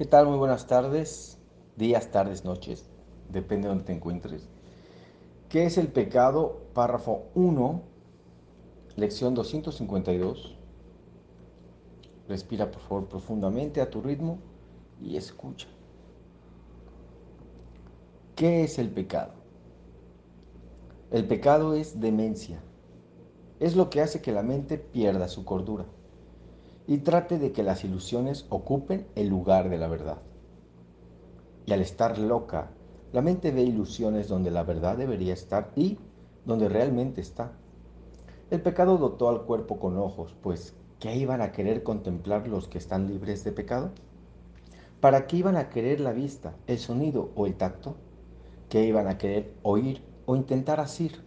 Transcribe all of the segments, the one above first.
¿Qué tal? Muy buenas tardes, días, tardes, noches, depende de donde te encuentres. ¿Qué es el pecado? Párrafo 1, lección 252. Respira por favor profundamente a tu ritmo y escucha. ¿Qué es el pecado? El pecado es demencia. Es lo que hace que la mente pierda su cordura y trate de que las ilusiones ocupen el lugar de la verdad. Y al estar loca, la mente ve ilusiones donde la verdad debería estar y donde realmente está. El pecado dotó al cuerpo con ojos, pues ¿qué iban a querer contemplar los que están libres de pecado? ¿Para qué iban a querer la vista, el sonido o el tacto? ¿Qué iban a querer oír o intentar asir?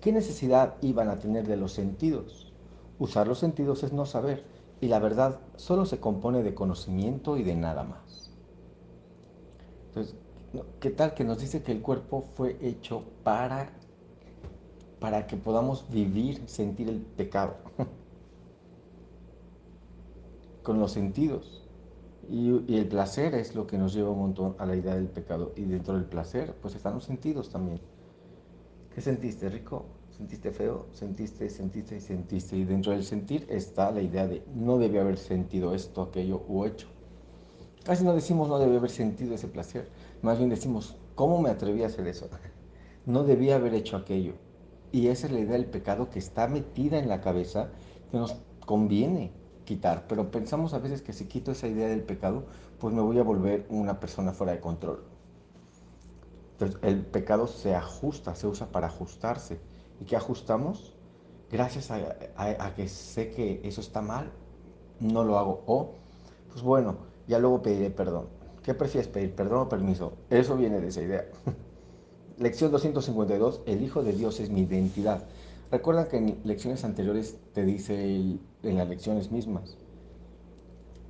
¿Qué necesidad iban a tener de los sentidos? Usar los sentidos es no saber, y la verdad solo se compone de conocimiento y de nada más. Entonces, ¿qué tal que nos dice que el cuerpo fue hecho para, para que podamos vivir, sentir el pecado? Con los sentidos. Y, y, el placer es lo que nos lleva un montón a la idea del pecado. Y dentro del placer, pues están los sentidos también. ¿Qué sentiste, rico? Sentiste feo, sentiste, sentiste y sentiste. Y dentro del sentir está la idea de no debe haber sentido esto, aquello o hecho. Casi no decimos no debe haber sentido ese placer, más bien decimos, ¿cómo me atreví a hacer eso? No debía haber hecho aquello. Y esa es la idea del pecado que está metida en la cabeza, que nos conviene quitar. Pero pensamos a veces que si quito esa idea del pecado, pues me voy a volver una persona fuera de control. Entonces el pecado se ajusta, se usa para ajustarse y que ajustamos, gracias a, que sé que eso está mal, no lo hago. O, pues bueno, ya luego pediré perdón. ¿Qué prefieres pedir, perdón o permiso? Eso viene de esa idea. Lección 252, el Hijo de Dios es mi identidad. Recuerda que en lecciones anteriores te dice en las lecciones mismas,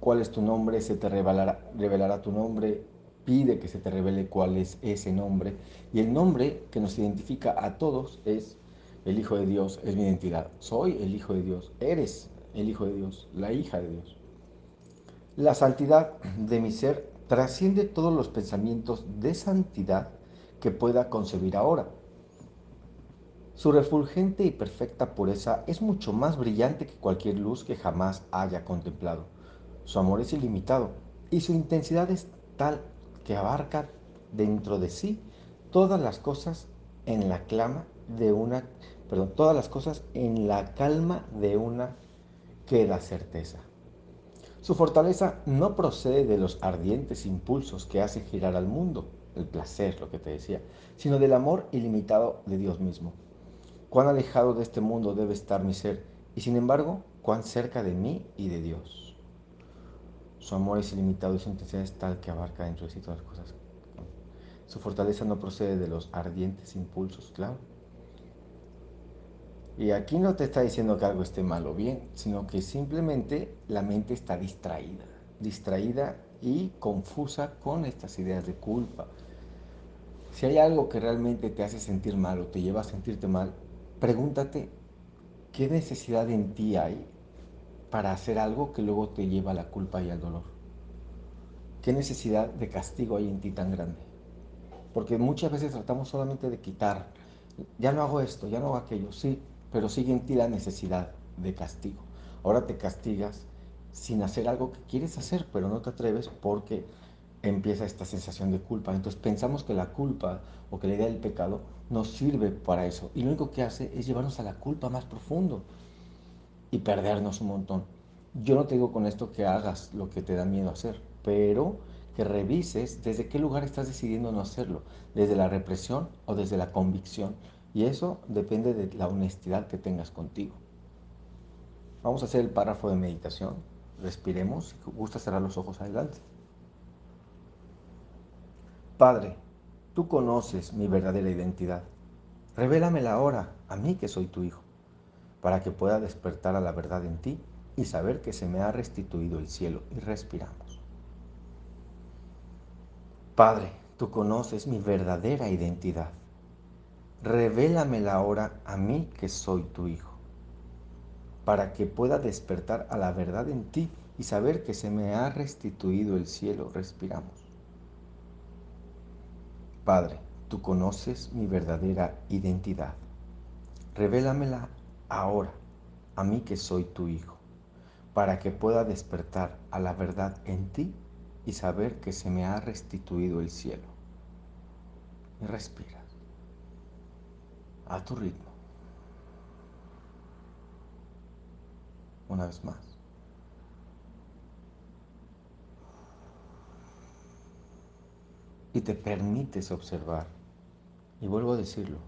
cuál es tu nombre, se te revelará, revelará tu nombre, pide que se te revele cuál es ese nombre. Y el nombre que nos identifica a todos es el Hijo de Dios es mi identidad. Soy el Hijo de Dios. Eres el Hijo de Dios, la hija de Dios. La santidad de mi ser trasciende todos los pensamientos de santidad que pueda concebir ahora. Su refulgente y perfecta pureza es mucho más brillante que cualquier luz que jamás haya contemplado. Su amor es ilimitado y su intensidad es tal que abarca dentro de sí todas las cosas en la clama de una perdón, todas las cosas en la calma de una queda certeza. Su fortaleza no procede de los ardientes impulsos que hacen girar al mundo, el placer, lo que te decía, sino del amor ilimitado de Dios mismo. Cuán alejado de este mundo debe estar mi ser, y sin embargo, cuán cerca de mí y de Dios. Su amor es ilimitado y su intensidad es tal que abarca dentro de sí todas las cosas. Su fortaleza no procede de los ardientes impulsos, claro, y aquí no te está diciendo que algo esté mal o bien, sino que simplemente la mente está distraída, distraída y confusa con estas ideas de culpa. Si hay algo que realmente te hace sentir mal o te lleva a sentirte mal, pregúntate qué necesidad en ti hay para hacer algo que luego te lleva a la culpa y al dolor. ¿Qué necesidad de castigo hay en ti tan grande? Porque muchas veces tratamos solamente de quitar, ya no hago esto, ya no hago aquello, sí, pero sigue en ti la necesidad de castigo. Ahora te castigas sin hacer algo que quieres hacer, pero no te atreves porque empieza esta sensación de culpa. Entonces pensamos que la culpa o que la idea del pecado nos sirve para eso. Y lo único que hace es llevarnos a la culpa más profundo y perdernos un montón. Yo no te digo con esto que hagas lo que te da miedo hacer, pero que revises desde qué lugar estás decidiendo no hacerlo, desde la represión o desde la convicción. Y eso depende de la honestidad que tengas contigo. Vamos a hacer el párrafo de meditación. Respiremos. Si gusta cerrar los ojos adelante. Padre, tú conoces mi verdadera identidad. Revélamela ahora, a mí que soy tu hijo, para que pueda despertar a la verdad en ti y saber que se me ha restituido el cielo. Y respiramos. Padre, tú conoces mi verdadera identidad revélamela ahora a mí que soy tu Hijo, para que pueda despertar a la verdad en ti y saber que se me ha restituido el cielo. Respiramos. Padre, tú conoces mi verdadera identidad. Revélamela ahora, a mí que soy tu Hijo, para que pueda despertar a la verdad en ti y saber que se me ha restituido el cielo. Y respiras a tu ritmo. Una vez más. Y te permites observar. Y vuelvo a decirlo.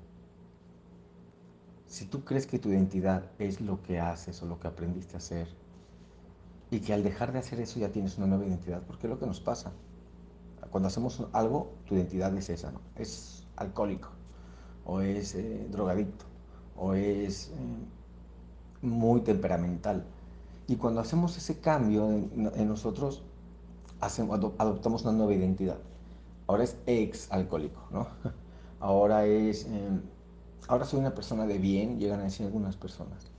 Si tú crees que tu identidad es lo que haces o lo que aprendiste a hacer, y que al dejar de hacer eso ya tienes una nueva identidad, porque es lo que nos pasa. Cuando hacemos algo, tu identidad es esa, ¿no? Es alcohólico, o es eh, drogadicto, o es eh, muy temperamental. Y cuando hacemos ese cambio en, nosotros, hacemos, adoptamos una nueva identidad. Ahora es ex alcohólico, ¿no? Ahora es, eh, ahora soy una persona de bien, llegan a decir algunas personas.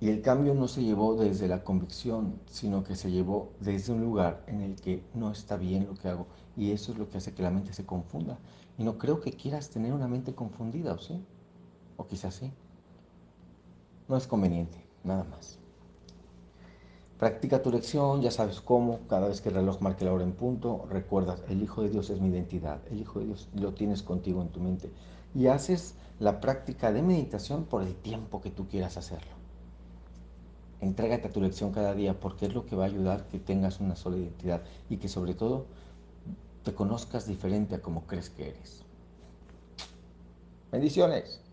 Y el cambio no se llevó desde la convicción, sino que se llevó desde un lugar en el que no está bien lo que hago. Y eso es lo que hace que la mente se confunda. Y no creo que quieras tener una mente confundida, ¿o sí? O quizás sí. No es conveniente, nada más. Practica tu lección, ya sabes cómo, cada vez que el reloj marque la hora en punto, recuerdas, el Hijo de Dios es mi identidad, el Hijo de Dios lo tienes contigo en tu mente. Y haces la práctica de meditación por el tiempo que tú quieras hacerlo. Entrégate a tu lección cada día porque es lo que va a ayudar que tengas una sola identidad y que sobre todo te conozcas diferente a como crees que eres. Bendiciones.